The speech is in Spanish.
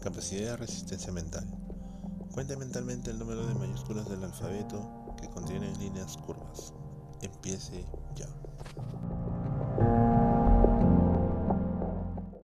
Capacidad de resistencia mental. Cuente mentalmente el número de mayúsculas del alfabeto que contienen líneas curvas. Empiece ya.